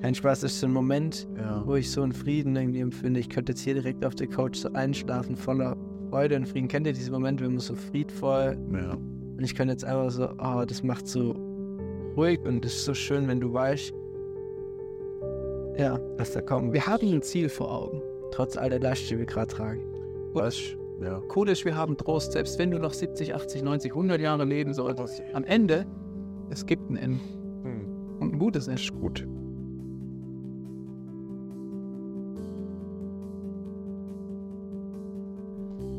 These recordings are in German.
Kein Spaß, das ist so ein Moment, Ja. wo ich so einen Frieden irgendwie empfinde. Ich könnte jetzt hier direkt auf der Couch so einschlafen, voller Freude und Frieden. Kennt ihr diese Momente, wenn man so friedvoll ja. und ich könnte jetzt einfach so, oh, das macht so ruhig und das ist so schön, wenn du weißt, ja, was da kommt. Wir haben ein Ziel vor Augen. Trotz all der Last, die wir gerade tragen. Was? Ja. Cool ist, wir haben Trost, selbst wenn du noch 70, 80, 90, 100 Jahre leben solltest. Am Ende, es gibt ein Ende. Hm. Und ein gutes Ende. Ist gut.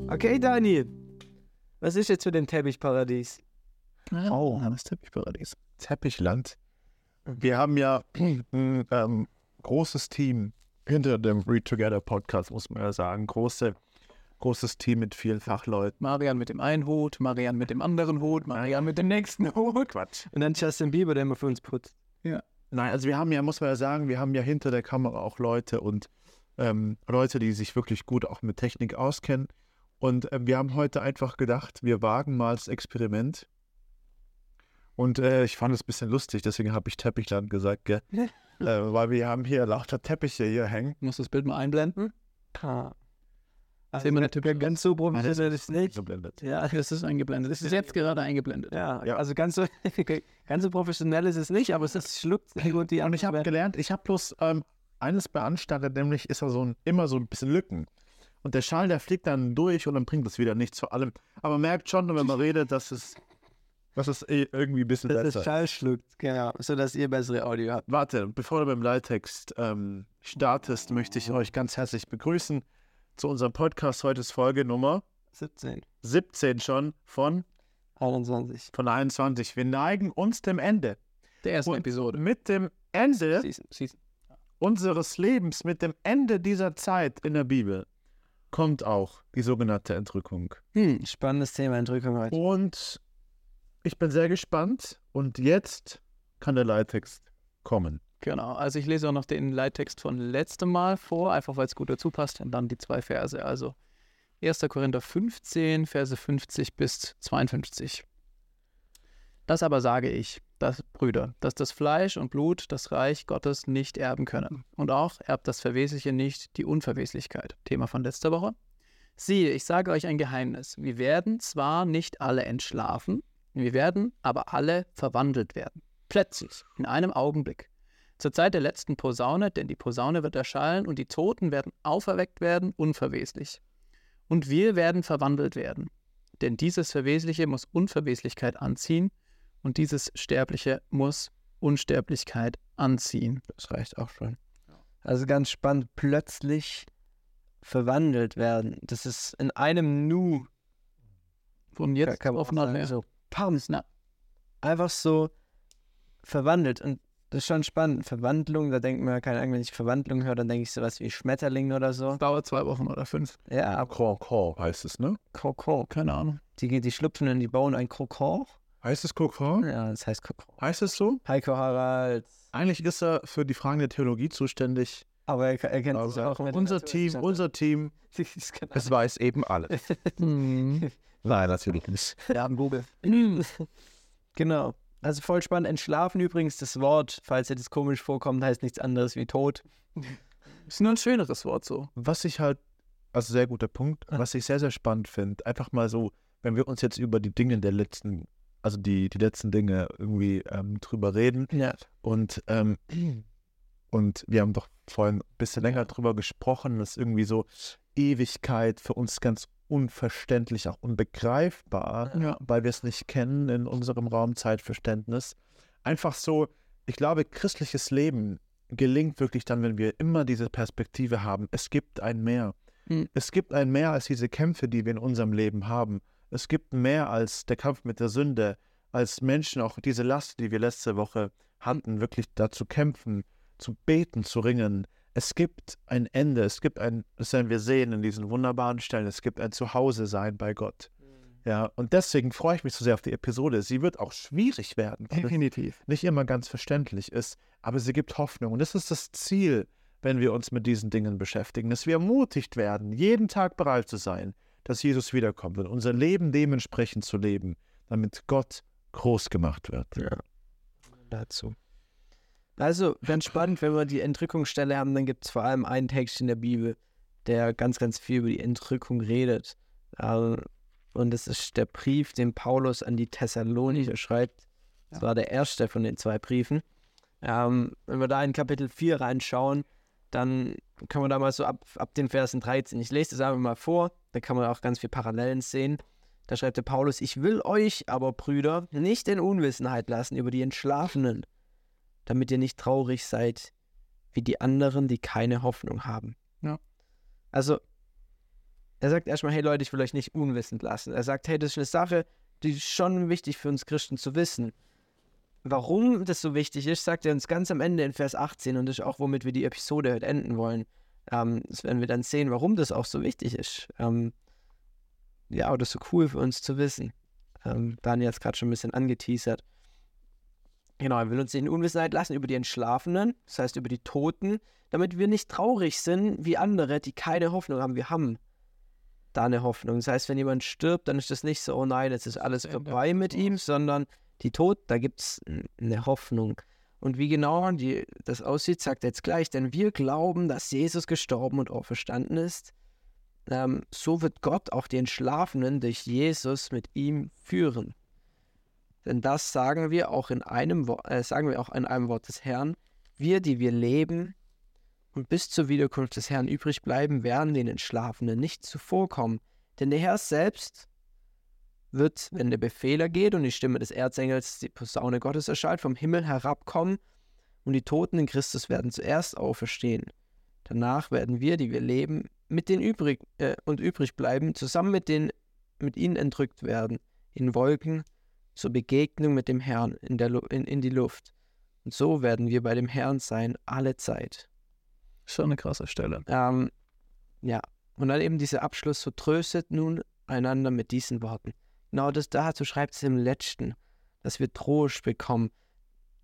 Okay, Daniel. Was ist jetzt für den Teppichparadies? Oh. das Teppichparadies. Teppichland. Wir haben ja ein ähm, großes Team hinter dem Read Together Podcast, muss man ja sagen. Große, großes Team mit vielen Fachleuten. Marian mit dem einen Hut, Marian mit dem anderen Hut, Marian mit dem nächsten Hut. Quatsch. Und dann Justin Bieber, der immer für uns putzt. Nein, also wir haben ja, muss man ja sagen, wir haben ja hinter der Kamera auch Leute und ähm, Leute, die sich wirklich gut auch mit Technik auskennen. Und ähm, wir haben heute einfach gedacht, wir wagen mal das Experiment. Und äh, ich fand es ein bisschen lustig, deswegen habe ich Teppichland gesagt, gell? äh, weil wir haben hier lauter Teppiche hier hängen. Ich muss das Bild mal einblenden. Ah. Also, Sehen wir der Typ ganz so professionell ist nicht. Geblendet. Ja, Das ist eingeblendet. Das ist jetzt gerade eingeblendet. ja, Ja. also ganz so, ganz so professionell ist es nicht, aber es ist, schluckt sehr gut die Und ich habe gelernt, ich habe bloß ähm, eines beanstandet, nämlich ist da so ein, immer so ein bisschen Lücken. Und der Schall, der fliegt dann durch und dann bringt es wieder nichts vor allem. Aber man merkt schon, wenn man redet, dass es, dass es eh irgendwie ein bisschen dass besser es Schall schluckt, genau, sodass ihr bessere Audio habt. Warte, bevor du beim Leittext ähm, startest, möchte ich euch ganz herzlich begrüßen zu unserem Podcast. Heute ist Folge Nummer 17, 17 schon von, 21. von 21. Wir neigen uns dem Ende. Der ersten Und Episode. mit dem Ende Season, Season. unseres Lebens, mit dem Ende dieser Zeit in der Bibel, kommt auch die sogenannte Entrückung. Hm, spannendes Thema, Entrückung heute. Und ich bin sehr gespannt. Und jetzt kann der Leittext kommen. Genau, also ich lese auch noch den Leittext von letztem Mal vor, einfach weil es gut dazu passt. Und dann die zwei Verse. Also 1. Korinther 15, Verse 50 bis 52. Das aber sage ich, dass, Brüder, dass das Fleisch und Blut das Reich Gottes nicht erben können. Und auch erbt das Verwesliche nicht die Unverweslichkeit. Thema von letzter Woche. Siehe, ich sage euch ein Geheimnis. Wir werden zwar nicht alle entschlafen, wir werden aber alle verwandelt werden. Plötzlich, in einem Augenblick. Zur Zeit der letzten Posaune, denn die Posaune wird erschallen und die Toten werden auferweckt werden, unverweslich. Und wir werden verwandelt werden. Denn dieses Verwesliche muss Unverweslichkeit anziehen und dieses Sterbliche muss Unsterblichkeit anziehen. Das reicht auch schon. Also ganz spannend, plötzlich verwandelt werden. Das ist in einem Nu. Von jetzt kann man auf nachher. so, pam, Na. einfach so verwandelt. Und das ist schon spannend. Verwandlung, da denkt man, keine Ahnung, wenn ich Verwandlung höre, dann denke ich sowas wie Schmetterling oder so. Dauert zwei Wochen oder fünf. Ja, Kokon heißt es, ne? Kokon. Keine Ahnung. Die, die schlüpfen und die bauen ein Kokon. Heißt es Kokon? Ja, das heißt Kokon. Heißt es so? Heiko Harald. Eigentlich ist er für die Fragen der Theologie zuständig. Aber er, er kennt sich Also auch mit unser Team, unser Team, Das kann- es weiß eben alles. Hm. Nein, natürlich nicht. Wir haben Google. Genau. Also voll spannend. Entschlafen übrigens, das Wort, falls dir das komisch vorkommt, heißt nichts anderes wie tot. Ist nur ein schöneres Wort so. Was ich halt, also sehr guter Punkt, was ich sehr, sehr spannend finde, einfach mal so, wenn wir uns jetzt über die Dinge der letzten, also die, die letzten Dinge irgendwie ähm, drüber reden Ja. und, ähm, und wir haben doch vorhin ein bisschen länger drüber gesprochen, dass irgendwie so Ewigkeit für uns ganz unverständlich, auch unbegreifbar, Ja. weil wir es nicht kennen in unserem Raumzeitverständnis. Einfach so, ich glaube, christliches Leben gelingt wirklich dann, wenn wir immer diese Perspektive haben. Es gibt ein Mehr. Hm. Es gibt ein Mehr als diese Kämpfe, die wir in unserem Leben haben. Es gibt mehr als der Kampf mit der Sünde, als Menschen auch diese Last, die wir letzte Woche hatten, wirklich dazu kämpfen, zu beten, zu ringen. Es gibt ein Ende, es gibt ein, das werden wir sehen in diesen wunderbaren Stellen, es gibt ein Zuhause sein bei Gott. Ja, und deswegen freue ich mich so sehr auf die Episode. Sie wird auch schwierig werden, Definitiv. nicht immer ganz verständlich ist, aber sie gibt Hoffnung. Und das ist das Ziel, wenn wir uns mit diesen Dingen beschäftigen, dass wir ermutigt werden, jeden Tag bereit zu sein, dass Jesus wiederkommt und unser Leben dementsprechend zu leben, damit Gott groß gemacht wird. Ja. Dazu. Also, ganz spannend, wenn wir die Entrückungsstelle haben, dann gibt es vor allem einen Text in der Bibel, der ganz, ganz viel über die Entrückung redet. Ähm, und das ist der Brief, den Paulus an die Thessalonicher schreibt. Das Ja. war der erste von den zwei Briefen. Ähm, wenn wir da in Kapitel 4 reinschauen, dann können wir da mal so ab, ab den Versen 13. Ich lese das einfach mal vor, da kann man auch ganz viele Parallelen sehen. Da schreibt der Paulus, ich will euch aber, Brüder, nicht in Unwissenheit lassen über die Entschlafenen, damit ihr nicht traurig seid wie die anderen, die keine Hoffnung haben. Ja. Also, er sagt erstmal, hey Leute, ich will euch nicht unwissend lassen. Er sagt, hey, das ist eine Sache, die ist schon wichtig für uns Christen zu wissen. Warum das so wichtig ist, sagt er uns ganz am Ende in Vers 18 und das ist auch, womit wir die Episode heute enden wollen. Ähm, das werden wir dann sehen, warum das auch so wichtig ist. Ähm, ja, das ist so cool für uns zu wissen. Ähm, Daniel hat es gerade schon ein bisschen angeteasert. Genau, er will uns nicht in Unwissenheit lassen über die Entschlafenen, das heißt über die Toten, damit wir nicht traurig sind wie andere, die keine Hoffnung haben. Wir haben da eine Hoffnung. Das heißt, wenn jemand stirbt, dann ist das nicht so, oh nein, jetzt ist alles vorbei mit ihm, sondern die Tod, da gibt es eine Hoffnung. Und wie genau die, das aussieht, sagt er jetzt gleich, denn wir glauben, dass Jesus gestorben und auferstanden ist. Ähm, so wird Gott auch die Entschlafenen durch Jesus mit ihm führen. Denn das sagen wir auch in einem Wort, äh, sagen wir auch in einem Wort des Herrn. Wir, die wir leben und bis zur Wiederkunft des Herrn übrig bleiben, werden den Entschlafenen nicht zuvorkommen. Denn der Herr selbst wird, wenn der Befehler geht und die Stimme des Erzengels, die Posaune Gottes erschallt, vom Himmel herabkommen und die Toten in Christus werden zuerst auferstehen. Danach werden wir, die wir leben, mit den übrig äh, und übrig bleiben, zusammen mit den mit ihnen entrückt werden, in Wolken zur Begegnung mit dem Herrn in, der Lu in, in die Luft. Und so werden wir bei dem Herrn sein, alle Zeit. Schon eine krasse Stelle. Ähm, ja, und dann eben dieser Abschluss, so tröstet nun einander mit diesen Worten. Genau das dazu schreibt es im Letzten, dass wir Trost bekommen.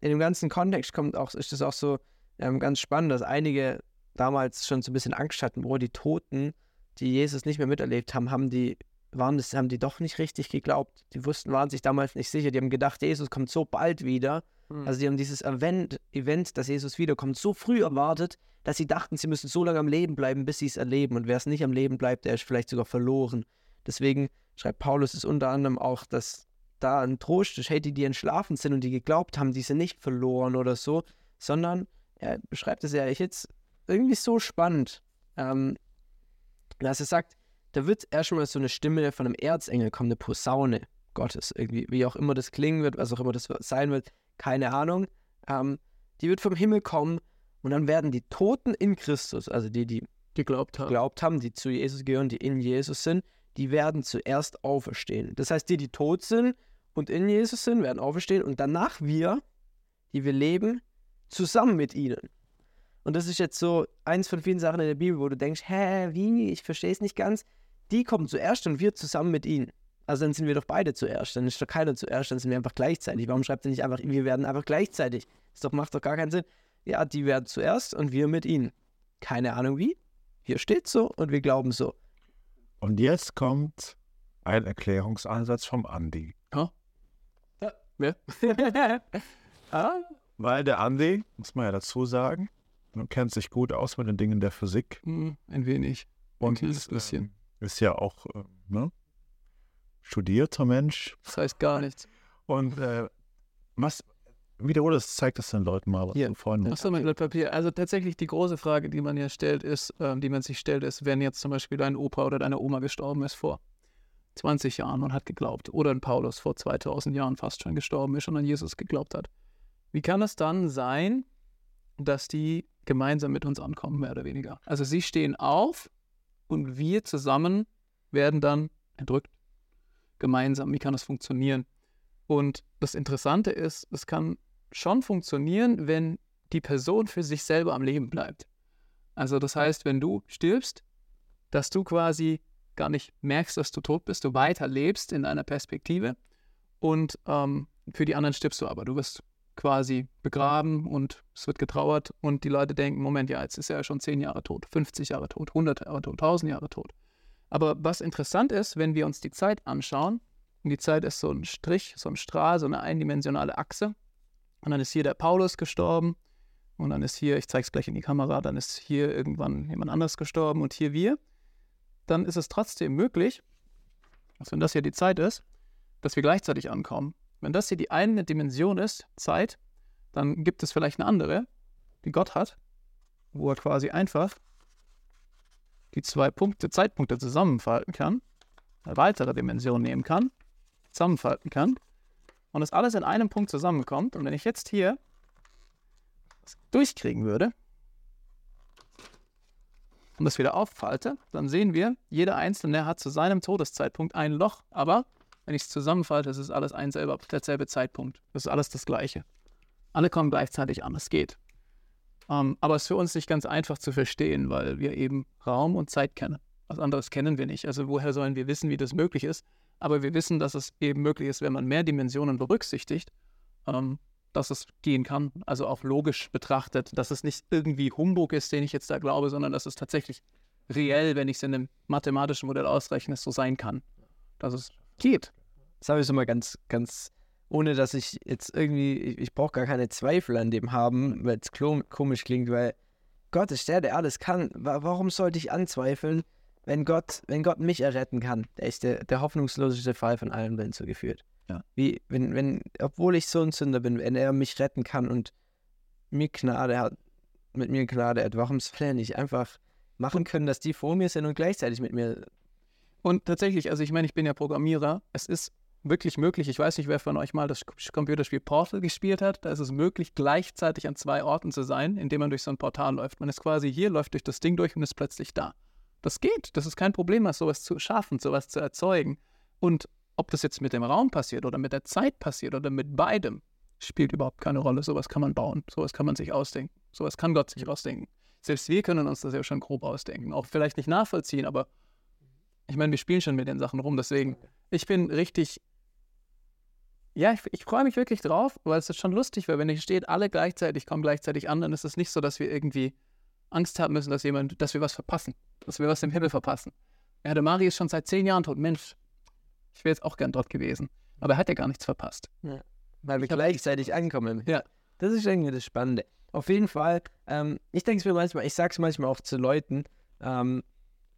In dem ganzen Kontext kommt auch, ist es auch so ähm, ganz spannend, dass einige damals schon so ein bisschen Angst hatten, wo die Toten, die Jesus nicht mehr miterlebt haben, haben die, waren das, haben die doch nicht richtig geglaubt. Die wussten, waren sich damals nicht sicher. Die haben gedacht, Jesus kommt so bald wieder. Also die haben dieses Event, Event, dass Jesus wiederkommt, so früh erwartet, dass sie dachten, sie müssen so lange am Leben bleiben, bis sie es erleben. Und wer es nicht am Leben bleibt, der ist vielleicht sogar verloren. Deswegen schreibt Paulus es unter anderem auch, dass da ein Trost ist, hey, die, die entschlafen sind und die geglaubt haben, die sind nicht verloren oder so, sondern er beschreibt es ja jetzt irgendwie so spannend, ähm, dass er sagt, da wird erstmal so eine Stimme von einem Erzengel kommen, eine Posaune Gottes, irgendwie, wie auch immer das klingen wird, was auch immer das sein wird, keine Ahnung. Ähm, die wird vom Himmel kommen und dann werden die Toten in Christus, also die, die Geglaubt haben. geglaubt haben, die zu Jesus gehören, die in Jesus sind, die werden zuerst auferstehen. Das heißt, die, die tot sind und in Jesus sind, werden auferstehen und danach wir, die wir leben, zusammen mit ihnen. Und das ist jetzt so eins von vielen Sachen in der Bibel, wo du denkst, hä, wie, ich verstehe es nicht ganz. Die kommen zuerst und wir zusammen mit ihnen. Also dann sind wir doch beide zuerst, dann ist doch keiner zuerst, dann sind wir einfach gleichzeitig. Warum schreibt er nicht einfach, wir werden einfach gleichzeitig? Das doch, macht doch gar keinen Sinn. Ja, die werden zuerst und wir mit ihnen. Keine Ahnung wie. Hier steht so und wir glauben so. Und jetzt kommt ein Erklärungsansatz vom Andi. Wer? ah, Weil der Andi, muss man ja dazu sagen, man kennt sich gut aus mit den Dingen der Physik hm, ein wenig. Ein und kleines bisschen. ähm, ist ja auch äh, ne, studierter Mensch. Das heißt gar nichts. Und äh, was, wiederhole das, zeigt das den Leuten mal, was Hier. du vorhin Achso, mein Blatt Papier. Also tatsächlich die große Frage, die man ja stellt, ist, ähm, die man sich stellt, ist, wenn jetzt zum Beispiel dein Opa oder deine Oma gestorben ist vor 20 Jahren und hat geglaubt, oder ein Paulus vor 2000 Jahren fast schon gestorben ist und an Jesus geglaubt hat. Wie kann es dann sein, dass die gemeinsam mit uns ankommen, mehr oder weniger? Also sie stehen auf und wir zusammen werden dann entrückt. Gemeinsam. Wie kann das funktionieren? Und das Interessante ist, es kann schon funktionieren, wenn die Person für sich selber am Leben bleibt. Also das heißt, wenn du stirbst, dass du quasi gar nicht merkst, dass du tot bist, du weiter lebst in einer Perspektive und ähm, für die anderen stirbst du aber. Du wirst quasi begraben und es wird getrauert und die Leute denken, Moment, ja, jetzt ist er ja schon 10 Jahre tot, 50 Jahre tot, 100 Jahre tot, 1000 Jahre tot. Aber was interessant ist, wenn wir uns die Zeit anschauen, und die Zeit ist so ein Strich, so ein Strahl, so eine eindimensionale Achse, und dann ist hier der Paulus gestorben, und dann ist hier, ich zeige es gleich in die Kamera, dann ist hier irgendwann jemand anders gestorben und hier wir, dann ist es trotzdem möglich, dass wenn das hier die Zeit ist, dass wir gleichzeitig ankommen. Wenn das hier die eine Dimension ist, Zeit, dann gibt es vielleicht eine andere, die Gott hat, wo er quasi einfach die zwei Punkte, Zeitpunkte zusammenfalten kann, eine weitere Dimension nehmen kann, zusammenfalten kann und das alles in einem Punkt zusammenkommt. Und wenn ich jetzt hier durchkriegen würde und das wieder auffalte, dann sehen wir, jeder Einzelne hat zu seinem Todeszeitpunkt ein Loch, aber wenn ich es zusammenfalte, ist es alles ein selber, derselbe Zeitpunkt. Das ist alles das Gleiche. Alle kommen gleichzeitig an, es geht. Ähm, aber es ist für uns nicht ganz einfach zu verstehen, weil wir eben Raum und Zeit kennen. Was anderes kennen wir nicht. Also woher sollen wir wissen, wie das möglich ist? Aber wir wissen, dass es eben möglich ist, wenn man mehr Dimensionen berücksichtigt, ähm, dass es gehen kann. Also auch logisch betrachtet, dass es nicht irgendwie Humbug ist, den ich jetzt da glaube, sondern dass es tatsächlich reell, wenn ich es in einem mathematischen Modell ausrechne, so sein kann. Dass es geht. Das habe ich so mal ganz, ganz, ohne dass ich jetzt irgendwie, ich, ich brauche gar keine Zweifel an dem haben, weil es komisch klingt, weil Gott ist der, der alles kann. Warum sollte ich anzweifeln, wenn Gott, wenn Gott mich erretten kann? Der ist der, der hoffnungsloseste Fall von allen, wenn so geführt. Ja. Wie, wenn, wenn, obwohl ich so ein Sünder bin, wenn er mich retten kann und mir Gnade hat, mit mir Gnade hat, warum soll er nicht einfach machen können, dass die vor mir sind und gleichzeitig mit mir. Und tatsächlich, also ich meine, ich bin ja Programmierer, es ist wirklich möglich, ich weiß nicht, wer von euch mal das Computerspiel Portal gespielt hat, da ist es möglich, gleichzeitig an zwei Orten zu sein, indem man durch so ein Portal läuft. Man ist quasi hier, läuft durch das Ding durch und ist plötzlich da. Das geht, das ist kein Problem, sowas zu schaffen, sowas zu erzeugen. Und ob das jetzt mit dem Raum passiert oder mit der Zeit passiert oder mit beidem, spielt überhaupt keine Rolle. Sowas kann man bauen, sowas kann man sich ausdenken, sowas kann Gott sich ausdenken. Selbst wir können uns das ja schon grob ausdenken. Auch vielleicht nicht nachvollziehen, aber ich meine, wir spielen schon mit den Sachen rum. Deswegen, ich bin richtig. Ja, ich, ich freue mich wirklich drauf, weil es ist schon lustig, weil wenn hier steht, alle gleichzeitig kommen gleichzeitig an, dann ist es nicht so, dass wir irgendwie Angst haben müssen, dass jemand, dass wir was verpassen, dass wir was im Himmel verpassen. Ja, der Mari ist schon seit zehn Jahren tot. Mensch, ich wäre jetzt auch gern dort gewesen. Aber er hat ja gar nichts verpasst. Ja, weil wir gleichzeitig ankommen. Ja. Das ist irgendwie das Spannende. Auf jeden Fall, ähm, ich denke es mir manchmal, ich sage es manchmal auch zu Leuten, ähm,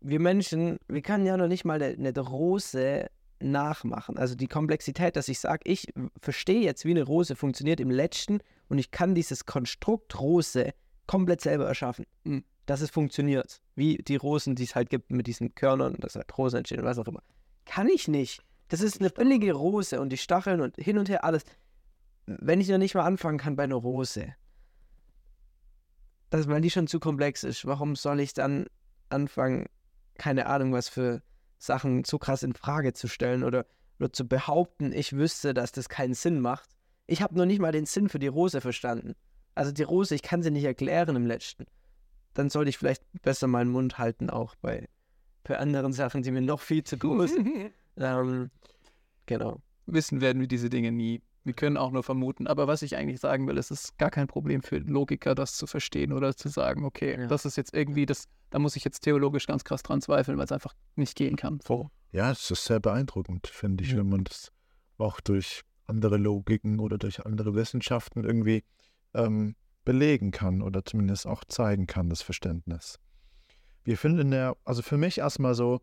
wir Menschen, wir können ja noch nicht mal eine, eine Rose nachmachen. Also die Komplexität, dass ich sage, ich verstehe jetzt, wie eine Rose funktioniert im Letzten und ich kann dieses Konstrukt Rose komplett selber erschaffen. Mhm. Dass es funktioniert. Wie die Rosen, die es halt gibt mit diesen Körnern, dass halt Rosen entstehen, was auch immer. Kann ich nicht. Das ist eine völlige Rose und die Stacheln und hin und her alles. Wenn ich noch nicht mal anfangen kann bei einer Rose, dass, weil die schon zu komplex ist, warum soll ich dann anfangen, keine Ahnung, was für Sachen so krass in Frage zu stellen oder, oder zu behaupten, ich wüsste, dass das keinen Sinn macht. Ich habe noch nicht mal den Sinn für die Rose verstanden. Also die Rose, ich kann sie nicht erklären im letzten. Dann sollte ich vielleicht besser meinen Mund halten, auch bei, bei anderen Sachen, die mir noch viel zu groß sind. ähm, genau. Wissen werden wir diese Dinge nie. Wir können auch nur vermuten. Aber was ich eigentlich sagen will, es ist gar kein Problem für Logiker, das zu verstehen oder zu sagen, okay, Ja. das ist jetzt irgendwie, das, da muss ich jetzt theologisch ganz krass dran zweifeln, weil es einfach nicht gehen kann. So. Ja, es ist sehr beeindruckend, finde ich, Ja. wenn man das auch durch andere Logiken oder durch andere Wissenschaften irgendwie ähm, belegen kann oder zumindest auch zeigen kann, das Verständnis. Wir finden ja, also für mich erstmal so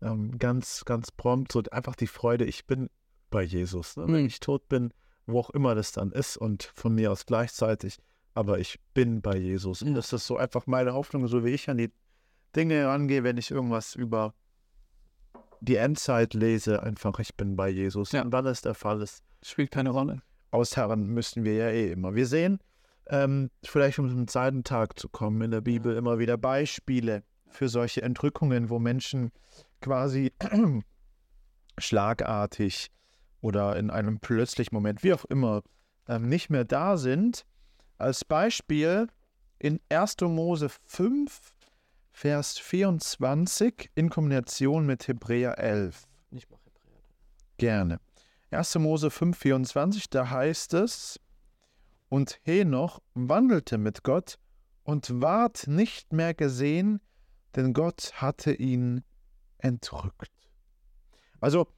ähm, ganz, ganz prompt, so einfach die Freude, ich bin bei Jesus. Ne? Wenn Mhm. ich tot bin, wo auch immer das dann ist und von mir aus gleichzeitig, aber ich bin bei Jesus. Und das ist so einfach meine Hoffnung, so wie ich an die Dinge rangehe, wenn ich irgendwas über die Endzeit lese, einfach ich bin bei Jesus. Ja. Und wann es der Fall ist, Spielt keine Rolle. ausharren müssen wir ja eh immer. Wir sehen, ähm, vielleicht um zum zweiten Tag zu kommen, in der Bibel immer wieder Beispiele für solche Entrückungen, wo Menschen quasi schlagartig oder in einem plötzlichen Moment, wie auch immer, ähm, nicht mehr da sind. Als Beispiel in 1. Mose 5, Vers 24 in Kombination mit Hebräer 11. Nicht mal Hebräer. Gerne. 1. Mose 5,24, da heißt es: Und Henoch wandelte mit Gott und ward nicht mehr gesehen, denn Gott hatte ihn entrückt. Also,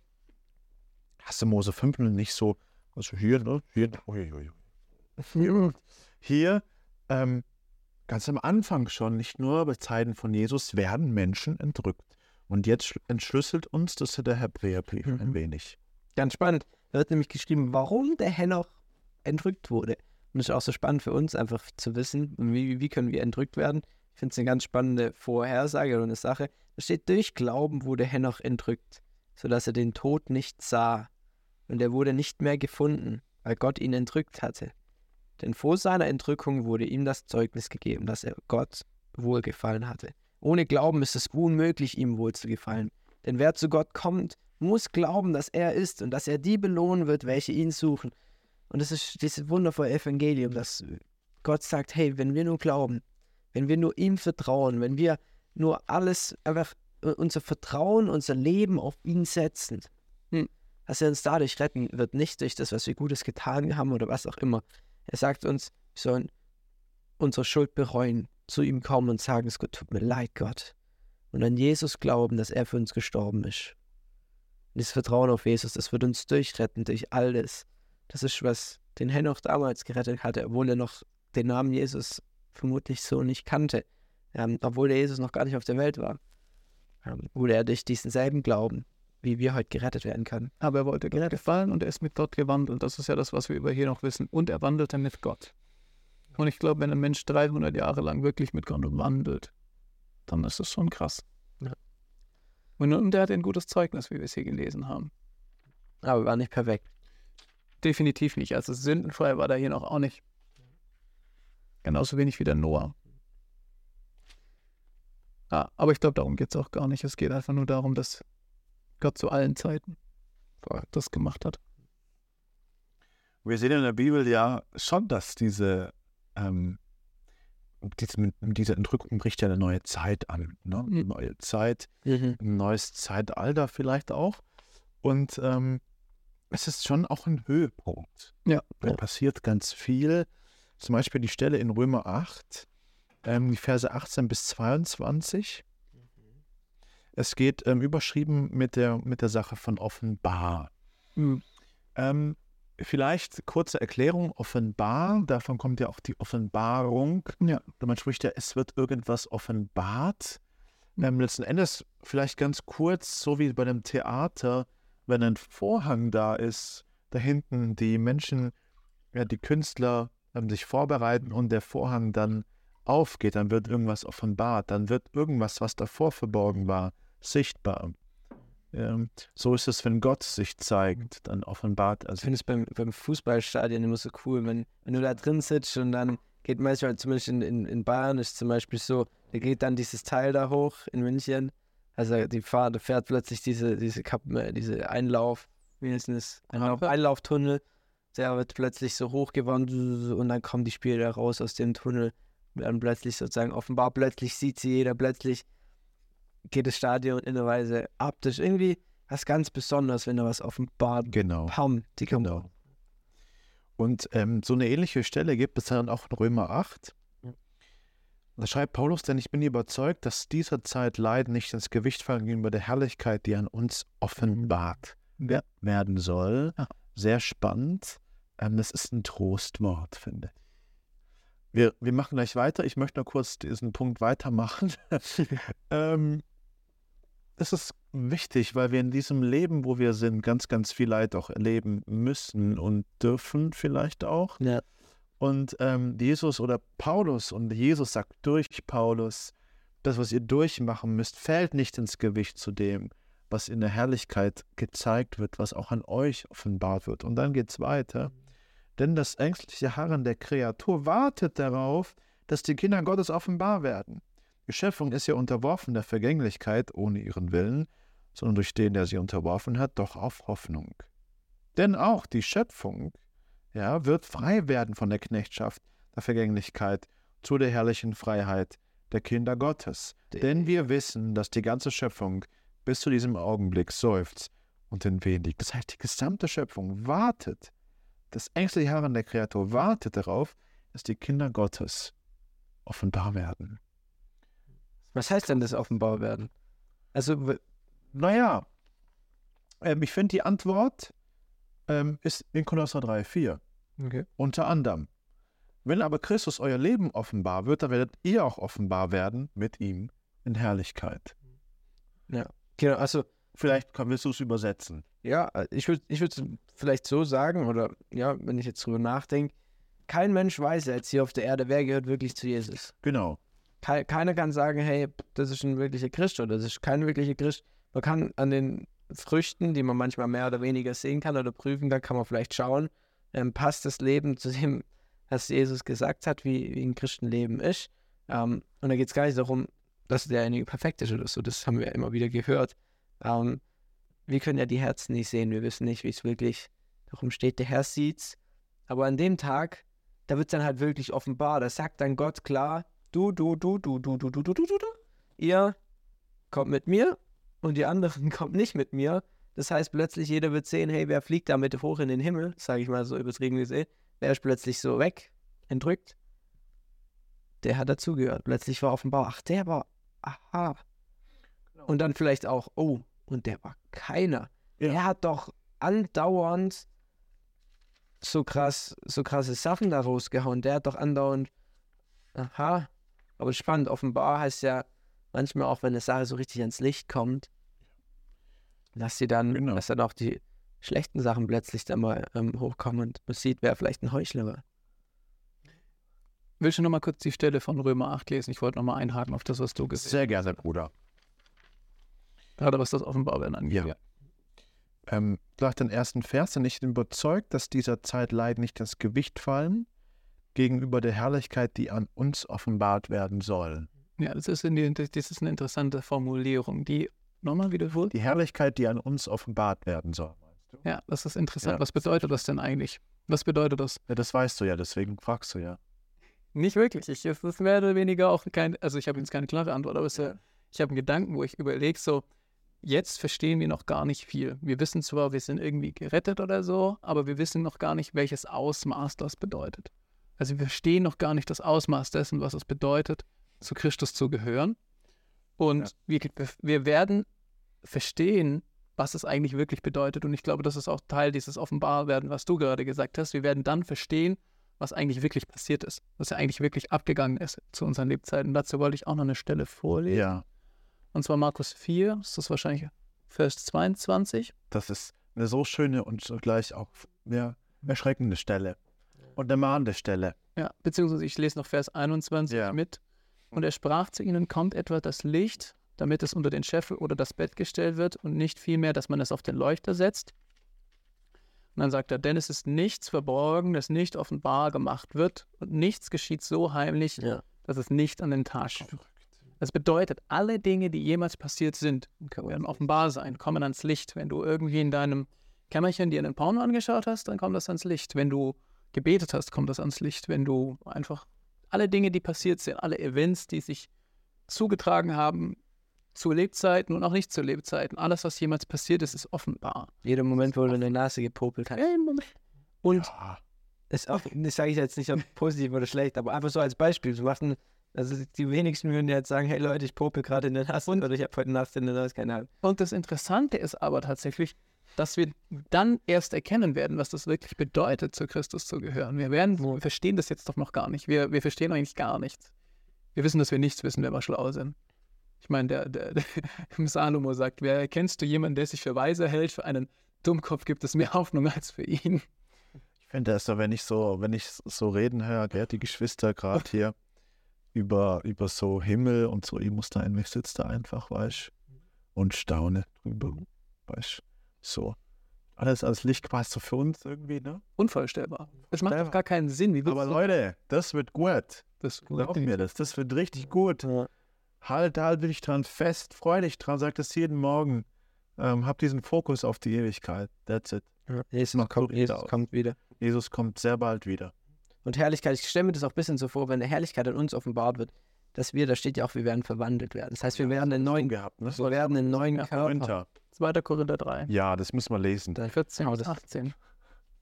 1. Mose 5 nicht so, also hier, ne? Hier, ui, ui, ui. hier ähm, ganz am Anfang schon, nicht nur bei Zeiten von Jesus, werden Menschen entrückt. Und jetzt schl- entschlüsselt uns das der Hebräerbrief ein Mhm. wenig. Ganz spannend. Da wird nämlich geschrieben, warum der Henoch entrückt wurde. Und das ist auch so spannend für uns, einfach zu wissen, wie, wie können wir entrückt werden. Ich finde es eine ganz spannende Vorhersage oder eine Sache. Da steht, durch Glauben wurde Henoch entrückt, sodass er den Tod nicht sah. Und er wurde nicht mehr gefunden, weil Gott ihn entrückt hatte. Denn vor seiner Entrückung wurde ihm das Zeugnis gegeben, dass er Gott wohlgefallen hatte. Ohne Glauben ist es unmöglich, ihm wohl zu gefallen. Denn wer zu Gott kommt, muss glauben, dass er ist und dass er die belohnen wird, welche ihn suchen. Und das ist dieses wundervolle Evangelium, dass Gott sagt, hey, wenn wir nur glauben, wenn wir nur ihm vertrauen, wenn wir nur alles, einfach unser Vertrauen, unser Leben auf ihn setzen, Hm. dass er uns dadurch retten wird, nicht durch das, was wir Gutes getan haben oder was auch immer. Er sagt uns, wir sollen unsere Schuld bereuen, zu ihm kommen und sagen, es tut mir leid, Gott. Und an Jesus glauben, dass er für uns gestorben ist. Und dieses Vertrauen auf Jesus, das wird uns durchretten durch alles. Das ist, was den Henoch damals gerettet hatte, obwohl er noch den Namen Jesus vermutlich so nicht kannte. Ähm, obwohl der Jesus noch gar nicht auf der Welt war. Ähm, wurde er durch diesen selben Glauben, wie wir heute gerettet werden können. Aber er wollte Gott gefallen und er ist mit Gott gewandelt. Das ist ja das, was wir über hier noch wissen. Und er wandelte mit Gott. Und ich glaube, wenn ein Mensch 300 Jahre lang wirklich mit Gott wandelt, dann ist das schon krass. Ja. Und, und er hat ein gutes Zeugnis, wie wir es hier gelesen haben. Aber war nicht perfekt. Definitiv nicht. Also sündenfrei war der hier noch auch nicht. Genauso wenig wie der Noah. Ja, aber ich glaube, darum geht es auch gar nicht. Es geht einfach nur darum, dass Gott zu allen Zeiten das gemacht hat. Wir sehen in der Bibel ja schon, dass diese, ähm, diese, mit dieser Entrückung bricht ja eine neue Zeit an. Ne? Eine Mhm. neue Zeit, Mhm. ein neues Zeitalter vielleicht auch. Und ähm, es ist schon auch ein Höhepunkt. Ja. Da Ja. passiert ganz viel. Zum Beispiel die Stelle in Römer 8, ähm, die Verse 18 bis 22. Es geht ähm, überschrieben mit der, mit der Sache von offenbar. Mhm. Ähm, vielleicht kurze Erklärung, offenbar, davon kommt ja auch die Offenbarung. Ja. Man spricht ja, es wird irgendwas offenbart. Ähm, letzten Endes vielleicht ganz kurz, so wie bei dem Theater, wenn ein Vorhang da ist, da hinten die Menschen, ja, die Künstler ähm, sich vorbereiten und der Vorhang dann aufgeht, dann wird irgendwas offenbart, dann wird irgendwas, was davor verborgen war, sichtbar. Ähm, so ist es, wenn Gott sich zeigt, dann offenbart er Ich finde es beim, beim Fußballstadion immer so cool, wenn, wenn du da drin sitzt und dann geht manchmal, zumindest in, in, in Bayern ist zum Beispiel so, da geht dann dieses Teil da hoch in München. Also die Fahrt, fährt plötzlich diese, diese, Kap äh, diese Einlauf, das? Einlauf? Einlauftunnel. Der wird plötzlich so hochgewandt und dann kommen die Spieler raus aus dem Tunnel. Und dann plötzlich sozusagen offenbar, plötzlich sieht sie jeder, plötzlich geht das Stadion in einer Weise optisch irgendwie was ganz Besonderes, wenn da was offenbart Genau. Pam, die kommt. Genau. Und ähm, so eine ähnliche Stelle gibt es dann auch in Römer 8. Da schreibt Paulus, denn ich bin überzeugt, dass dieser Zeit Leiden nicht ins Gewicht fallen gegenüber der Herrlichkeit, die an uns offenbart wer- werden soll. Sehr spannend. Ähm, das ist ein Trostwort, finde ich. Wir, wir machen gleich weiter. Ich möchte noch kurz diesen Punkt weitermachen. ähm, das ist wichtig, weil wir in diesem Leben, wo wir sind, ganz, ganz viel Leid auch erleben müssen und dürfen vielleicht auch. Ja. Und ähm, Jesus oder Paulus und Jesus sagt durch Paulus, das, was ihr durchmachen müsst, fällt nicht ins Gewicht zu dem, was in der Herrlichkeit gezeigt wird, was auch an euch offenbart wird. Und dann geht es weiter. Denn das ängstliche Harren der Kreatur wartet darauf, dass die Kinder Gottes offenbar werden. Die Schöpfung ist ja unterworfen der Vergänglichkeit ohne ihren Willen, sondern durch den, der sie unterworfen hat, doch auf Hoffnung. Denn auch die Schöpfung ja, wird frei werden von der Knechtschaft der Vergänglichkeit zu der herrlichen Freiheit der Kinder Gottes. Denn wir wissen, dass die ganze Schöpfung bis zu diesem Augenblick seufzt und in Wehen liegt. Das heißt, die gesamte Schöpfung wartet, das ängstliche Harren der Kreatur wartet darauf, dass die Kinder Gottes offenbar werden. Was heißt denn das offenbar werden? Also, Naja, ähm, ich finde die Antwort ähm, ist in Kolosser 3, 4. Okay. Unter anderem. Wenn aber Christus euer Leben offenbar wird, dann werdet ihr auch offenbar werden mit ihm in Herrlichkeit. Genau, also Vielleicht kann- willst du es übersetzen. Ja, äh, ich würde ich es vielleicht so sagen, oder ja, wenn ich jetzt drüber nachdenke, kein Mensch weiß jetzt hier auf der Erde, wer gehört wirklich zu Jesus. Genau. Kei- Keiner kann sagen, hey, das ist ein wirklicher Christ oder das ist kein wirklicher Christ. Man kann an den Früchten, die man manchmal mehr oder weniger sehen kann oder prüfen kann, kann man vielleicht schauen, ähm, passt das Leben zu dem, was Jesus gesagt hat, wie, wie ein Christenleben ist. Ähm, und da geht es gar nicht darum, dass derjenige perfekt ist oder so, das haben wir ja immer wieder gehört. Ähm, wir können ja die Herzen nicht sehen, wir wissen nicht, wie es wirklich darum steht, der Herr sieht's. Aber an dem Tag, da wird es dann halt wirklich offenbar. Da sagt dann Gott klar, du, du, du, du, du, du, du, du, du, du, du, ihr kommt mit mir und die anderen kommt nicht mit mir. Das heißt, plötzlich jeder wird sehen, hey, wer fliegt damit hoch in den Himmel, sage ich mal so übertrieben gesehen. Wer ist plötzlich so weg, entrückt? Der hat dazugehört. Plötzlich war offenbar, ach, der war, aha. Und dann vielleicht auch, oh, und der war keiner. Ja. Er hat doch andauernd so krass, so krasse Sachen da rausgehauen. Der hat doch andauernd, aha, aber spannend, offenbar heißt ja manchmal auch, wenn eine Sache so richtig ans Licht kommt, lass sie dann, Genau. dass dann auch die schlechten Sachen plötzlich dann mal ähm, hochkommen und man sieht, wer vielleicht ein Heuchler war. Willst du noch mal kurz die Stelle von Römer 8 lesen? Ich wollte noch mal einhaken auf das, was du gesagt hast. Sehr gerne, Bruder. Gerade was das Offenbarwerden angeht. Ja. Ähm, gleich den ersten Vers, denn ich bin überzeugt, dass dieser Zeitleiden nicht ins Gewicht fallen gegenüber der Herrlichkeit, die an uns offenbart werden soll. Ja, das ist, in die, das ist eine interessante Formulierung. Die, nochmal wiederholt? Die Herrlichkeit, die an uns offenbart werden soll, meinst du? Ja, das ist interessant. Ja. Was bedeutet das denn eigentlich? Was bedeutet das? Ja, das weißt du ja, deswegen fragst du ja. Nicht wirklich. Ich, es ist mehr oder weniger auch kein, also ich habe jetzt keine klare Antwort, aber es, ist ja- ich habe einen Gedanken, wo ich überlege, so, jetzt verstehen wir noch gar nicht viel. Wir wissen zwar, wir sind irgendwie gerettet oder so, aber wir wissen noch gar nicht, welches Ausmaß das bedeutet. Also wir verstehen noch gar nicht das Ausmaß dessen, was es bedeutet, zu Christus zu gehören. Und Ja. wir, wir werden verstehen, was es eigentlich wirklich bedeutet. Und ich glaube, das ist auch Teil dieses Offenbarwerden, was du gerade gesagt hast. Wir werden dann verstehen, was eigentlich wirklich passiert ist, was ja eigentlich wirklich abgegangen ist zu unseren Lebzeiten. Dazu wollte ich auch noch eine Stelle vorlesen. Ja, Und zwar Markus 4, ist das wahrscheinlich Vers 22. das ist eine so schöne und zugleich auch ja, erschreckende Stelle. Und eine mahnende Stelle. Ja, beziehungsweise ich lese noch Vers 21 Ja. mit. Und er sprach zu ihnen, kommt etwa das Licht, damit es unter den Scheffel oder das Bett gestellt wird und nicht vielmehr, dass man es auf den Leuchter setzt. Und dann sagt er, denn es ist nichts verborgen, das nicht offenbar gemacht wird und nichts geschieht so heimlich, Ja. dass es nicht an den Tag kommt. Das bedeutet, alle Dinge, die jemals passiert sind, werden offenbar sein, kommen ans Licht. Wenn du irgendwie in deinem Kämmerchen dir einen Porno angeschaut hast, dann kommt das ans Licht. Wenn du gebetet hast, kommt das ans Licht. Wenn du einfach alle Dinge, die passiert sind, alle Events, die sich zugetragen haben, zu Lebzeiten und auch nicht zu Lebzeiten, alles, was jemals passiert ist, ist offenbar. Jeder Moment, wo du in der Nase gepopelt hast. Und Ja, ist auch, das sage ich jetzt nicht positiv oder schlecht, aber einfach so als Beispiel. Du machst ein, also die wenigsten würden jetzt sagen, hey Leute, ich popel gerade in der Nase oder ich habe heute Nacht in der Nase, keine Ahnung. Und das Interessante ist aber tatsächlich, dass wir dann erst erkennen werden, was das wirklich bedeutet, zu Christus zu gehören. Wir werden, wir verstehen das jetzt doch noch gar nicht. Wir, wir verstehen eigentlich gar nichts. Wir wissen, dass wir nichts wissen, wenn wir schlau sind. Ich meine, der, der, der Salomo sagt, wer erkennst du jemanden, der sich für weise hält, für einen Dummkopf gibt es mehr Hoffnung als für ihn. ich finde das so, wenn ich so, wenn ich so reden höre, gell, die Geschwister gerade hier über, über so Himmel und so, ich muss da in mich sitze da einfach, weißt und staune drüber, weißt so. Alles als Licht quasi so für uns irgendwie, ne? Unvorstellbar. Das macht doch gar keinen Sinn. Wie Aber du Leute, das wird gut. das Glaub mir das, das wird richtig gut. Ja. Halt, halt will ich dran fest, freu dich dran, sag das jeden Morgen. Ähm, hab diesen Fokus auf die Ewigkeit. That's it. Jesus, Macht kommt, Jesus aus. kommt wieder. Jesus kommt sehr bald wieder. Und Herrlichkeit, ich stelle mir das auch ein bisschen so vor, wenn der Herrlichkeit an uns offenbart wird, dass wir, da steht ja auch, wir werden verwandelt werden. Das heißt, wir werden einen neuen, gehabt, ne? wir werden einen neuen Ja, Körper. Winter. 2. Korinther 3, Ja, das müssen wir lesen. Dann, 14 hau bis das, 18.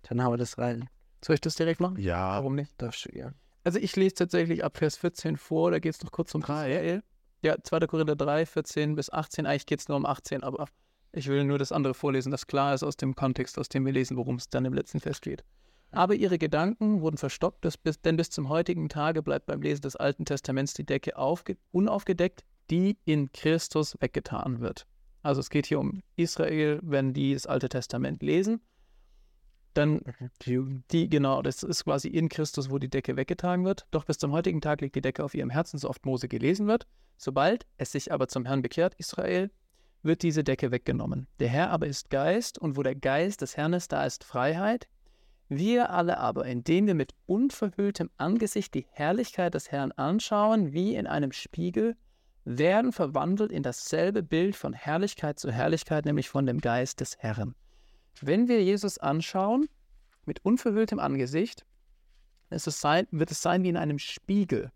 dann hauen wir das rein. Soll ich das direkt machen? Ja, Warum nicht? Darfst du, ja. Also ich lese tatsächlich ab Vers 14 vor, da geht es noch kurz um Israel. Ja, 2. Korinther 3, 14 bis 18. Eigentlich geht es nur um 18, aber ich will nur das andere vorlesen, das klar ist aus dem Kontext, aus dem wir lesen, worum es dann im letzten Vers geht. Aber ihre Gedanken wurden verstockt, denn bis zum heutigen Tage bleibt beim Lesen des Alten Testaments die Decke aufge, unaufgedeckt, die in Christus weggetan wird. Also es geht hier um Israel, wenn die das Alte Testament lesen, dann Die, die, genau, das ist quasi in Christus, wo die Decke weggetragen wird. Doch bis zum heutigen Tag liegt die Decke auf ihrem Herzen, so oft Mose gelesen wird. Sobald es sich aber zum Herrn bekehrt, Israel, wird diese Decke weggenommen. Der Herr aber ist Geist, und wo der Geist des Herrn ist, da ist Freiheit. Wir alle aber, indem wir mit unverhülltem Angesicht die Herrlichkeit des Herrn anschauen, wie in einem Spiegel, werden verwandelt in dasselbe Bild von Herrlichkeit zu Herrlichkeit, nämlich von dem Geist des Herrn. Wenn wir Jesus anschauen, mit unverhülltem Angesicht, es sein, wird es sein wie in einem Spiegel.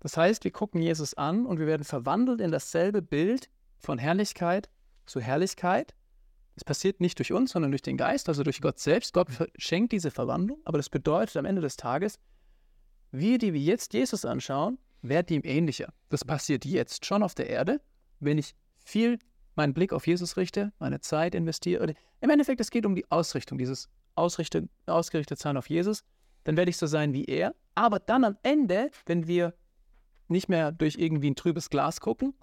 Das heißt, wir gucken Jesus an und wir werden verwandelt in dasselbe Bild von Herrlichkeit zu Herrlichkeit. Es passiert nicht durch uns, sondern durch den Geist, also durch Gott selbst. Gott schenkt diese Verwandlung, aber das bedeutet am Ende des Tages, wir, die wir jetzt Jesus anschauen, werden ihm ähnlicher. Das passiert jetzt schon auf der Erde, wenn ich viel meinen Blick auf Jesus richte, meine Zeit investiere. Im Endeffekt, es geht um die Ausrichtung, dieses Ausrichtung, ausgerichtet sein auf Jesus. Dann werde ich so sein wie er. Aber dann am Ende, wenn wir nicht mehr durch irgendwie ein trübes Glas gucken,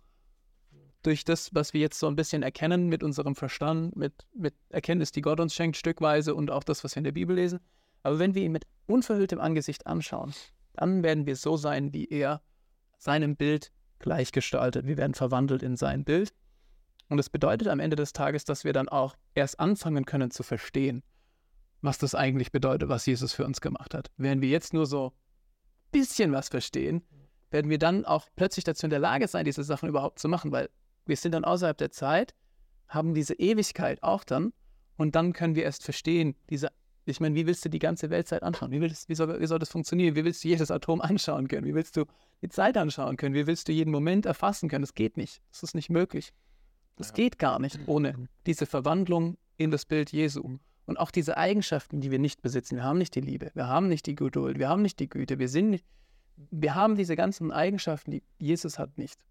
durch das, was wir jetzt so ein bisschen erkennen mit unserem Verstand, mit, mit Erkenntnis, die Gott uns schenkt, stückweise und auch das, was wir in der Bibel lesen. Aber wenn wir ihn mit unverhülltem Angesicht anschauen, dann werden wir so sein, wie er seinem Bild gleichgestaltet. Wir werden verwandelt in sein Bild. Und das bedeutet am Ende des Tages, dass wir dann auch erst anfangen können zu verstehen, was das eigentlich bedeutet, was Jesus für uns gemacht hat. Während wir jetzt nur so ein bisschen was verstehen, werden wir dann auch plötzlich dazu in der Lage sein, diese Sachen überhaupt zu machen, weil wir sind dann außerhalb der Zeit, haben diese Ewigkeit auch dann und dann können wir erst verstehen, diese, ich meine, wie willst du die ganze Weltzeit anschauen? Wie, willst, wie, soll, wie soll das funktionieren? Wie willst du jedes Atom anschauen können? Wie willst du die Zeit anschauen können? Wie willst du jeden Moment erfassen können? Das geht nicht. Das ist nicht möglich. Das Ja. geht gar nicht ohne diese Verwandlung in das Bild Jesu. Und auch diese Eigenschaften, die wir nicht besitzen. Wir haben nicht die Liebe, wir haben nicht die Geduld, wir haben nicht die Güte, wir sind nicht, wir haben diese ganzen Eigenschaften, die Jesus hat nicht.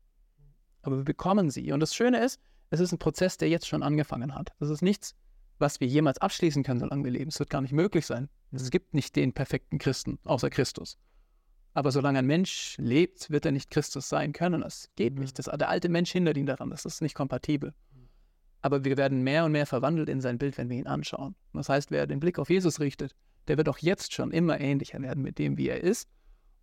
Aber wir bekommen sie. Und das Schöne ist, es ist ein Prozess, der jetzt schon angefangen hat. Das ist nichts, was wir jemals abschließen können, solange wir leben. Es wird gar nicht möglich sein. Es gibt nicht den perfekten Christen, außer Christus. Aber solange ein Mensch lebt, wird er nicht Christus sein können. Das geht nicht. Das, der alte Mensch hindert ihn daran. Das ist nicht kompatibel. Aber wir werden mehr und mehr verwandelt in sein Bild, wenn wir ihn anschauen. Das heißt, wer den Blick auf Jesus richtet, der wird auch jetzt schon immer ähnlicher werden mit dem, wie er ist.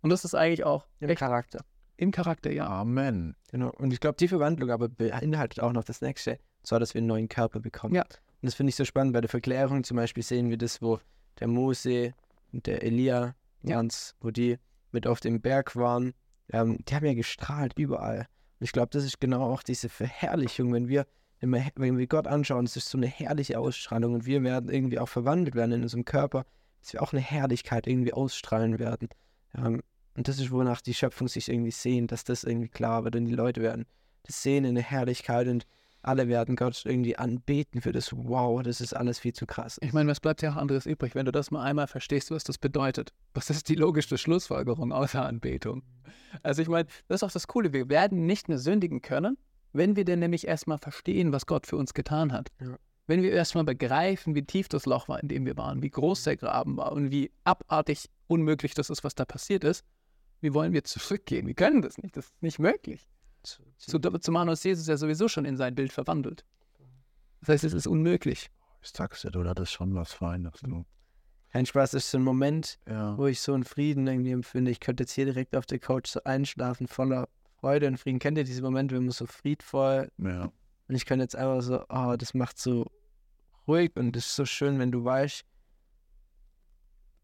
Und das ist eigentlich auch Im Charakter. im Charakter, ja. Amen. Genau. Und ich glaube, die Verwandlung aber beinhaltet auch noch das nächste, zwar, dass wir einen neuen Körper bekommen. Ja. Und das finde ich so spannend. Bei der Verklärung zum Beispiel sehen wir das, wo der Mose und der Elia, Ja. Jans, wo die mit auf dem Berg waren. Ähm, die haben ja gestrahlt überall. Und ich glaube, das ist genau auch diese Verherrlichung, wenn wir, wenn wir, Gott anschauen, es ist so eine herrliche Ausstrahlung und wir werden irgendwie auch verwandelt werden in unserem Körper, dass wir auch eine Herrlichkeit irgendwie ausstrahlen werden. Ähm, und das ist, wonach die Schöpfung sich irgendwie sehnt, dass das irgendwie klar wird und die Leute werden das sehen in der Herrlichkeit und alle werden Gott irgendwie anbeten für das. Wow, das ist alles viel zu krass. Ich meine, was bleibt ja auch anderes übrig, wenn du das mal einmal verstehst, was das bedeutet? Was ist die logische Schlussfolgerung außer Anbetung? Also ich meine, das ist auch das Coole, wir werden nicht mehr sündigen können, wenn wir denn nämlich erstmal verstehen, was Gott für uns getan hat. Ja. Wenn wir erstmal begreifen, wie tief das Loch war, in dem wir waren, wie groß der Graben war und wie abartig unmöglich das ist, was da passiert ist, wie wollen wir zurückgehen? Wir können das nicht, das ist nicht möglich. Zu, zumal uns Jesus ja sowieso schon in sein Bild verwandelt. Das heißt, es ist unmöglich. Ich sag's dir, du hattest schon was Feines, du. Kein Spaß, das ist so ein Moment, Ja. wo ich so einen Frieden irgendwie empfinde. Ich könnte jetzt hier direkt auf der Couch so einschlafen, voller Freude und Frieden. Kennt ihr diese Momente, wenn man so friedvoll ja. und ich könnte jetzt einfach so, oh, das macht so ruhig und das ist so schön, wenn du weißt,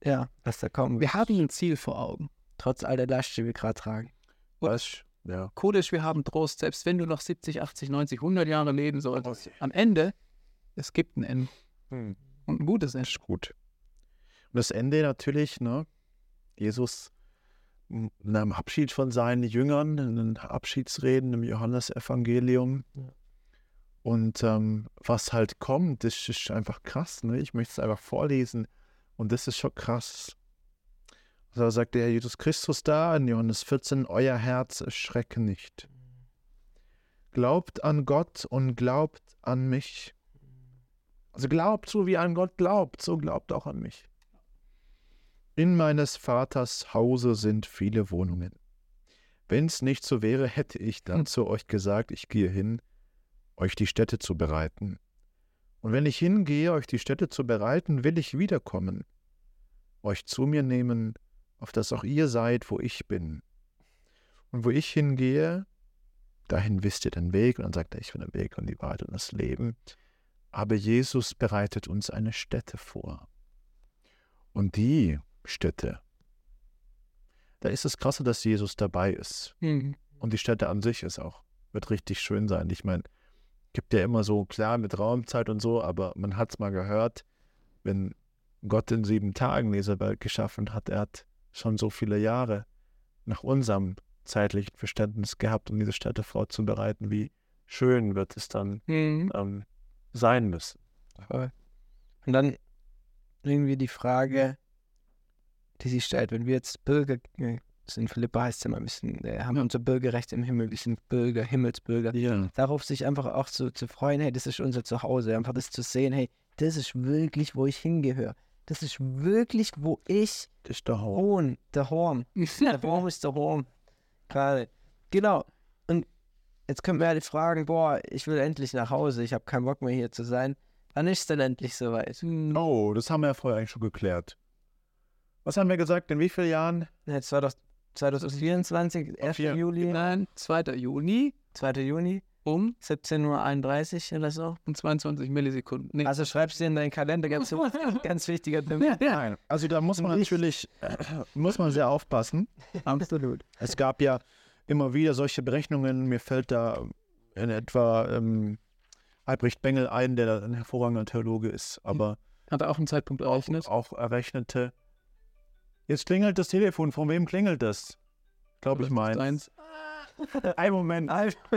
ja, was da kommt. Wir haben ein Ziel vor Augen. Trotz all der Last, die wir gerade tragen. Was? Ja. Ist, wir haben Trost, selbst wenn du noch 70, 80, 90, 100 Jahre leben solltest. Am Ende, es gibt ein Ende. Hm. Und ein gutes Ende. Ist gut. Und das Ende natürlich, ne? Jesus m- nahm Abschied von seinen Jüngern in den Abschiedsreden im Johannesevangelium. Ja. Und ähm, was halt kommt, das ist einfach krass. Ne? Ich möchte es einfach vorlesen. Und das ist schon krass. Da sagt der Herr Jesus Christus da in Johannes 14, euer Herz erschrecke nicht. Glaubt an Gott und glaubt an mich. Also glaubt so, wie an Gott glaubt, so glaubt auch an mich. In meines Vaters Hause sind viele Wohnungen. Wenn's nicht so wäre, hätte ich dann zu euch gesagt, ich gehe hin, euch die Städte zu bereiten. Und wenn ich hingehe, euch die Städte zu bereiten, will ich wiederkommen, euch zu mir nehmen, auf dass auch ihr seid, wo ich bin. Und wo ich hingehe, dahin wisst ihr den Weg. Und dann sagt er, ich bin der Weg und die Wahrheit und das Leben. Aber Jesus bereitet uns eine Stätte vor. Und die Stätte, da ist es krasse, dass Jesus dabei ist. Mhm. Und die Stätte an sich ist auch, wird richtig schön sein. Ich meine, gibt ja immer so, klar, mit Raumzeit und so, aber man hat es mal gehört, wenn Gott in sieben Tagen diese Welt geschaffen hat, er hat schon so viele Jahre nach unserem zeitlichen Verständnis gehabt, um diese Stätte vorzubereiten, wie schön wird es dann Mhm. ähm, sein müssen. Voll. Und dann irgendwie die Frage, die sich stellt, wenn wir jetzt Bürger, äh, in Philippa heißt es ja mal ein bisschen, äh, haben unser Bürgerrecht im Himmel, wir sind Bürger, Himmelsbürger. Ja. Darauf sich einfach auch zu, zu freuen, hey, das ist unser Zuhause, einfach das zu sehen, hey, das ist wirklich, wo ich hingehöre. Das ist wirklich, wo ich Das ist der Haupt. wohne, der Horn. Der Baum ist der Horn. Gerade. Genau. Und jetzt könnten wir ja die fragen, boah, ich will endlich nach Hause, ich habe keinen Bock mehr hier zu sein. Wann ist es denn endlich soweit? Mhm. Oh, das haben wir ja vorher eigentlich schon geklärt. Was haben wir gesagt? In wie vielen Jahren? Jetzt war doch 2024, 1. Vier. Juli, Nein, 2. Juni 2. Juni, um, 17.31 Uhr oder so. um 22 Millisekunden. Nee. Also schreibst du in deinen Kalender, ganz, ganz wichtiger Tipp. Nein. Also da muss man natürlich, äh, muss man sehr aufpassen. Absolut. Es gab ja immer wieder solche Berechnungen. Mir fällt da in etwa ähm, Albrecht Bengel ein, der ein hervorragender Theologe ist, aber Hat er auch einen Zeitpunkt errechnet? auch errechnete. Jetzt klingelt das Telefon. Von wem klingelt das? Glaube ich meins. eins. Ein Moment.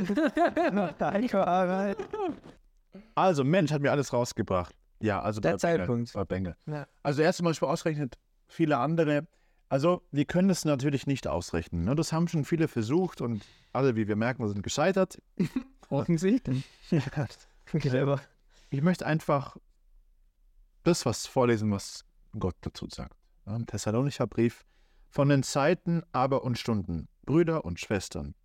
Also, Mensch, hat mir alles rausgebracht. Ja, also Der bei Bengel, Zeitpunkt. Bei Bengel. Ja. Also er ist zum Beispiel ausgerechnet, viele andere. Also wir können es natürlich nicht ausrechnen. Ne? Das haben schon viele versucht und alle, wie wir merken, sind gescheitert. Offensichtlich. Clever. Ich möchte einfach das, was vorlesen, was Gott dazu sagt. Im Thessalonicher Brief. Von den Zeiten, aber und Stunden, Brüder und Schwestern,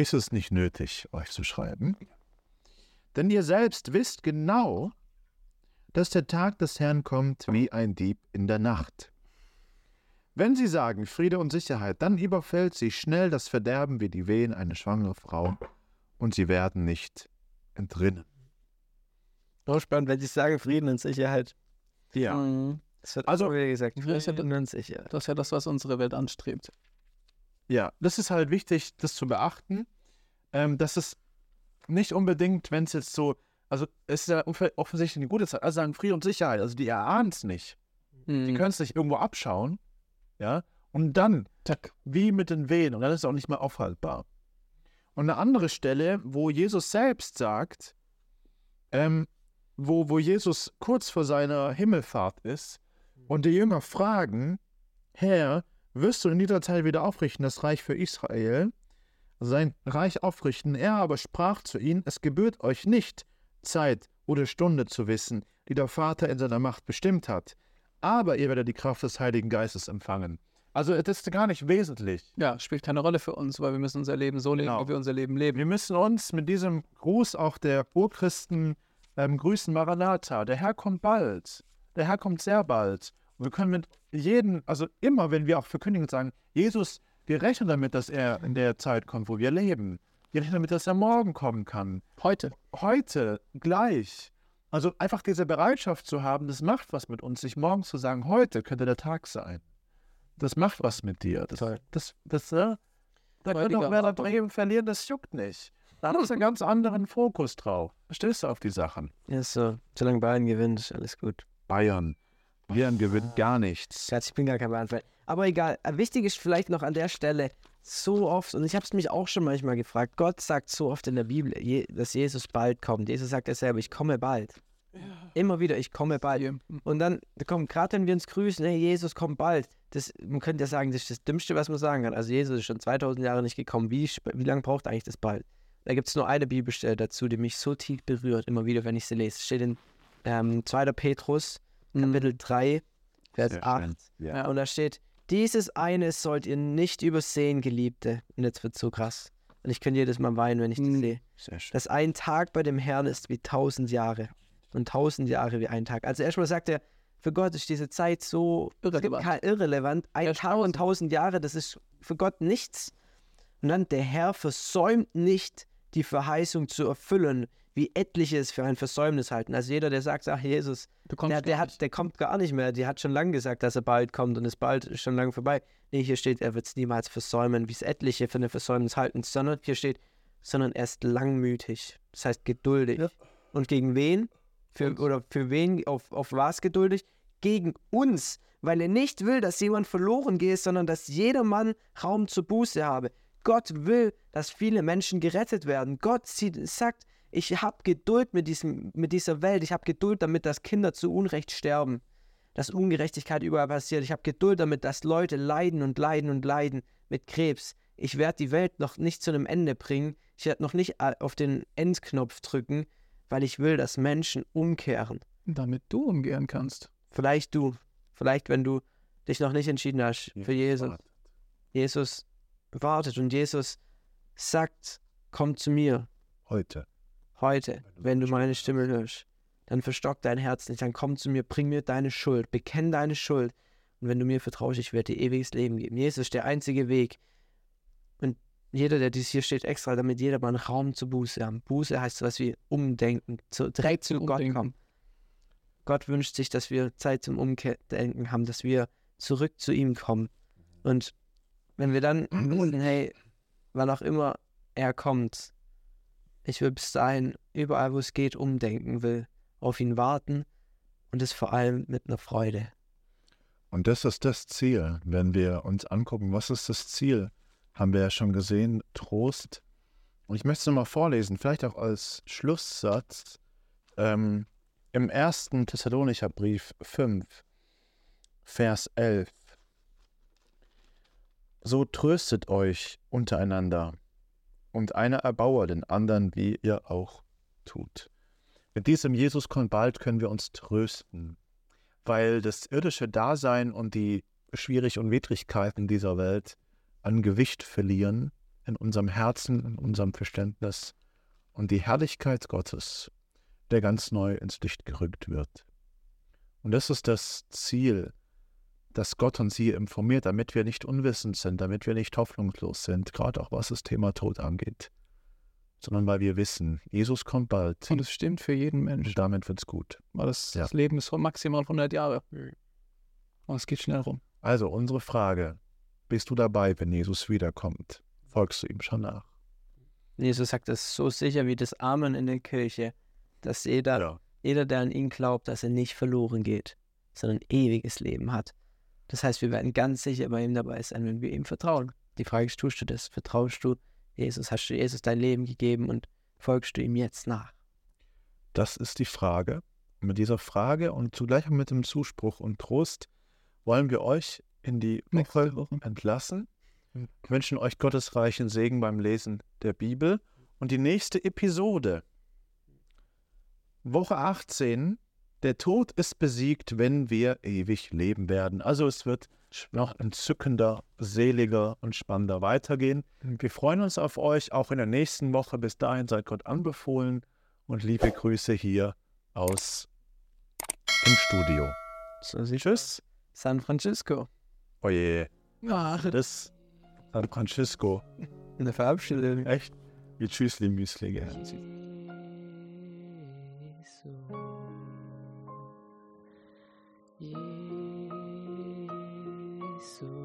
ist es nicht nötig, euch zu schreiben. Denn ihr selbst wisst genau, dass der Tag des Herrn kommt wie ein Dieb in der Nacht. Wenn sie sagen Friede und Sicherheit, dann überfällt sie schnell das Verderben wie die Wehen eine schwangere Frau, und sie werden nicht entrinnen. So spannend, wenn sie sagen Frieden und Sicherheit. Ja. Mhm. Das wird Also- gesagt. Frieden und Sicherheit. Das ist ja das, was unsere Welt anstrebt. Ja, das ist halt wichtig, das zu beachten, ähm, dass es nicht unbedingt, wenn es jetzt so, also es ist ja off- offensichtlich eine gute Zeit, also sagen Friede und Sicherheit, also die erahnen es nicht. Die Mhm. können es nicht irgendwo abschauen, ja, und dann, tack, wie mit den Wehen, und dann ist es auch nicht mehr aufhaltbar. Und eine andere Stelle, wo Jesus selbst sagt, ähm, wo, wo Jesus kurz vor seiner Himmelfahrt ist und die Jünger fragen, Herr, wirst du in dieser Zeit wieder aufrichten das Reich für Israel, sein Reich aufrichten? Er aber sprach zu ihnen, es gebührt euch nicht, Zeit oder Stunde zu wissen, die der Vater in seiner Macht bestimmt hat. Aber ihr werdet die Kraft des Heiligen Geistes empfangen. Also das ist gar nicht wesentlich. Ja, spielt keine Rolle für uns, weil wir müssen unser Leben so leben, Genau. wie wir unser Leben leben. Wir müssen uns mit diesem Gruß auch der Urchristen ähm, grüßen, Maranatha. Der Herr kommt bald. Der Herr kommt sehr bald. Und wir können mit jedem, also immer, wenn wir auch verkündigen und sagen, Jesus, wir rechnen damit, dass er in der Zeit kommt, wo wir leben. Wir rechnen damit, dass er morgen kommen kann. Heute. Heute, gleich. Also einfach diese Bereitschaft zu haben, das macht was mit uns, sich morgens zu sagen, heute könnte der Tag sein. Das macht was mit dir. Das, Toll. das, das, äh, da kann Heutiger auch Werder. Bremen verlieren, das juckt nicht. Da hast du einen ganz anderen Fokus drauf. Verstehst du auf die Sachen? Ja, so. Solange Bayern gewinnt, ist alles gut. Bayern. Bayern gewinnt gar nichts. Schatz, ich bin gar kein Bayern-Fan. Aber egal. Äh, Wichtig ist vielleicht noch an der Stelle, so oft, und ich habe es mich auch schon manchmal gefragt, Gott sagt so oft in der Bibel, dass Jesus bald kommt. Jesus sagt ja selber, ich komme bald. Immer wieder, ich komme bald. Und dann kommt, gerade wenn wir uns grüßen, hey, Jesus kommt bald. Das, man könnte ja sagen, das ist das Dümmste, was man sagen kann. Also Jesus ist schon 2000 Jahre nicht gekommen. Wie, wie lange braucht eigentlich das bald? Da gibt es nur eine Bibelstelle dazu, die mich so tief berührt, immer wieder, wenn ich sie lese. Es steht in ähm, 2. Petrus. Kapitel 3, Vers Sehr 8. schön. Ja. Und da steht, dieses eine sollt ihr nicht übersehen, Geliebte. Und jetzt wird so krass. Und ich könnte jedes Mal weinen, wenn ich das Mhm. sehe. Dass ein Tag bei dem Herrn ist wie tausend Jahre. Und tausend Jahre wie ein Tag. Also erstmal sagt er, für Gott ist diese Zeit so es Irrelevant. irrelevant. Ein Ja, Tag und tausend Jahre, das ist für Gott nichts. Und dann der Herr versäumt nicht, die Verheißung zu erfüllen, wie etliche es für ein Versäumnis halten. Also jeder, der sagt, ach Jesus, der, der, hat, der kommt gar nicht mehr. Die hat schon lange gesagt, dass er bald kommt und ist bald schon lange vorbei. Nee, hier steht, er wird es niemals versäumen, wie es etliche für eine Versäumnis halten, sondern hier steht, sondern er ist langmütig. Das heißt geduldig. Ja. Und gegen wen? Für, oder für wen, auf, auf was geduldig? Gegen uns, weil er nicht will, dass jemand verloren geht, sondern dass jeder Mann Raum zur Buße habe. Gott will, dass viele Menschen gerettet werden. Gott sieht, sagt, ich habe Geduld mit, diesem, mit dieser Welt. Ich habe Geduld damit, dass Kinder zu Unrecht sterben. Dass Ungerechtigkeit überall passiert. Ich habe Geduld damit, dass Leute leiden und leiden und leiden mit Krebs. Ich werde die Welt noch nicht zu einem Ende bringen. Ich werde noch nicht äh, auf den Endknopf drücken, weil ich will, dass Menschen umkehren. Damit du umgehen kannst. Vielleicht du. Vielleicht, wenn du dich noch nicht entschieden hast für Jesus. Jesus wartet und Jesus sagt, komm zu mir Heute. Heute, wenn du meine Stimme hörst. Dann verstock dein Herz nicht, dann komm zu mir, bring mir deine Schuld, bekenn deine Schuld. Und wenn du mir vertraust, ich werde dir ewiges Leben geben. Jesus ist der einzige Weg. Und jeder, der dies hier steht, extra, damit jeder mal einen Raum zur Buße haben. Buße heißt was wie umdenken, zu, direkt zu Zum Gott Umdenken. kommen. Gott wünscht sich, dass wir Zeit zum Umdenken haben, dass wir zurück zu ihm kommen. Und wenn wir dann wissen, hey, wann auch immer er kommt, ich will bis dahin überall, wo es geht, umdenken, will auf ihn warten und es vor allem mit einer Freude. Und das ist das Ziel, wenn wir uns angucken, was ist das Ziel? Haben wir ja schon gesehen, Trost. Und ich möchte es nochmal vorlesen, vielleicht auch als Schlusssatz. Ähm, Im ersten Thessalonicher Brief 5, Vers 11. So tröstet euch untereinander und einer erbaue den anderen, wie ihr auch tut. Mit diesem Jesus kommt bald können wir uns trösten weil das irdische Dasein und die Schwierig- und Widrigkeiten dieser Welt an Gewicht verlieren in unserem Herzen, in unserem Verständnis und die Herrlichkeit Gottes, der ganz neu ins Licht gerückt wird. Und das ist das Ziel, dass Gott uns hier informiert, damit wir nicht unwissend sind, damit wir nicht hoffnungslos sind, gerade auch was das Thema Tod angeht, sondern weil wir wissen, Jesus kommt bald Und es stimmt für jeden Mensch. und damit wird's gut. Weil das, Ja. das Leben ist maximal 100 Jahre. Und es geht schnell rum. Also unsere Frage, bist du dabei, wenn Jesus wiederkommt? Folgst du ihm schon nach? Jesus sagt das so sicher wie das Amen in der Kirche, dass jeder, jeder, der an ihn glaubt, dass er nicht verloren geht, sondern ewiges Leben hat. Das heißt, wir werden ganz sicher bei ihm dabei sein, wenn wir ihm vertrauen. Die Frage ist, tust du das? Vertraust du Jesus? Hast du Jesus dein Leben gegeben und folgst du ihm jetzt nach? Das ist die Frage. Mit dieser Frage und zugleich auch mit dem Zuspruch und Trost wollen wir euch in die Woche Woche. entlassen. Wir wünschen euch Gottes reichen Segen beim Lesen der Bibel. Und die nächste Episode, Woche 18, der Tod ist besiegt, wenn wir ewig leben werden. Also es wird noch entzückender, seliger und spannender weitergehen. Wir freuen uns auf euch auch in der nächsten Woche. Bis dahin seid Gott anbefohlen und liebe Grüße hier aus im Studio. So sieht Tschüss. San Francisco. Oje, Ach, das San Francisco. In der Verabschiedung. Echt? Wie Tschüssli Müsli. gell? Jesus,